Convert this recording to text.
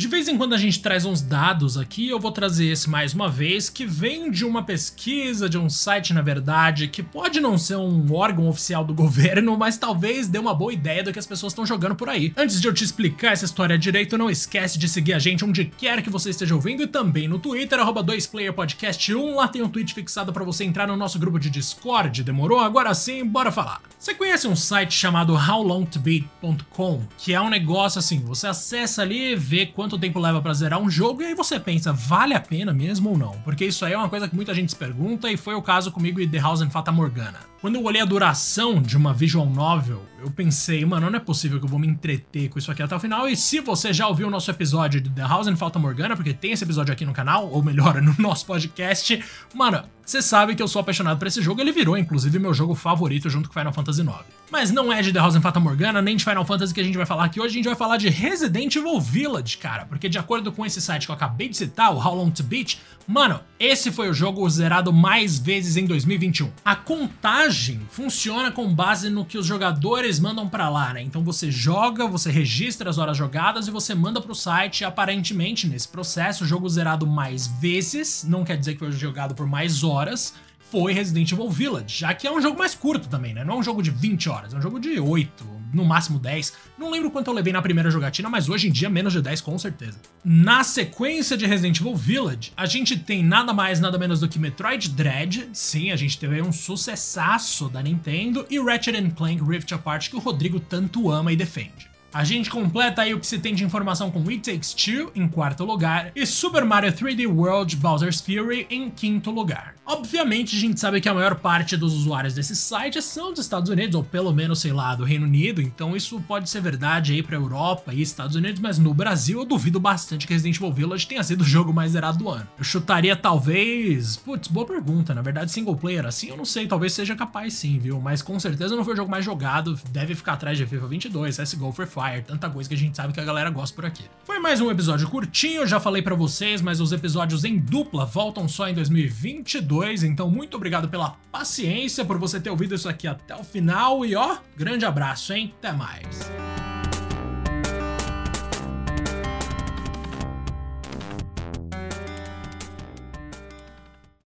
De vez em quando a gente traz uns dados aqui, eu vou trazer esse mais uma vez, que vem de uma pesquisa, de um site, na verdade, que pode não ser um órgão oficial do governo, mas talvez dê uma boa ideia do que as pessoas estão jogando por aí. Antes de eu te explicar essa história direito, não esquece de seguir a gente onde quer que você esteja ouvindo e também no Twitter, arroba 2playerpodcast1, lá tem um tweet fixado para você entrar no nosso grupo de Discord, demorou? Agora sim, bora falar. Você conhece um site chamado howlongtobeat.com, que é um negócio assim, você acessa ali, vê quanto tempo leva para zerar um jogo e aí você pensa, vale a pena mesmo ou não? Porque isso aí é uma coisa que muita gente se pergunta e foi o caso comigo e The House and Fata Morgana. Quando eu olhei a duração de uma visual novel, eu pensei, mano, não é possível que eu vou me entreter com isso aqui até o final. E se você já ouviu o nosso episódio de The House and Fata Morgana, porque tem esse episódio aqui no canal, ou melhor, no nosso podcast, mano, você sabe que eu sou apaixonado por esse jogo, ele virou inclusive meu jogo favorito junto com Final Fantasy IX. Mas não é de The House and Fata Morgana, nem de Final Fantasy que a gente vai falar aqui hoje, a gente vai falar de Resident Evil Village, cara, porque de acordo com esse site que eu acabei de citar, o How Long to Beat, mano, esse foi o jogo zerado mais vezes em 2021. A contagem funciona com base no que os jogadores mandam para lá, né? Então você joga, você registra as horas jogadas e você manda pro site, aparentemente nesse processo, o jogo zerado mais vezes, não quer dizer que foi jogado por mais horas, foi Resident Evil Village, já que é um jogo mais curto também, né? Não é um jogo de 20 horas, é um jogo de 8, no máximo 10. Não lembro quanto eu levei na primeira jogatina, mas hoje em dia menos de 10 com certeza. Na sequência de Resident Evil Village, a gente tem nada mais nada menos do que Metroid Dread, sim, a gente teve um sucessaço da Nintendo, e Ratchet Clank Rift Apart que o Rodrigo tanto ama e defende. A gente completa aí o que se tem de informação com It Takes Two em quarto lugar e Super Mario 3D World Bowser's Fury em quinto lugar. Obviamente, a gente sabe que a maior parte dos usuários desse site são dos Estados Unidos, ou pelo menos, sei lá, do Reino Unido, então isso pode ser verdade aí pra Europa e Estados Unidos, mas no Brasil eu duvido bastante que Resident Evil Village tenha sido o jogo mais zerado do ano. Eu chutaria talvez. Putz, boa pergunta, na verdade, single player assim eu não sei, talvez seja capaz sim, viu? Mas com certeza não foi o jogo mais jogado, deve ficar atrás de FIFA 22, CSGO, Free Fire, tanta coisa que a gente sabe que a galera gosta por aqui. Foi mais um episódio curtinho, já falei para vocês, mas os episódios em dupla voltam só em 2022 então muito obrigado pela paciência, por você ter ouvido isso aqui até o final e ó, grande abraço, hein? Até mais.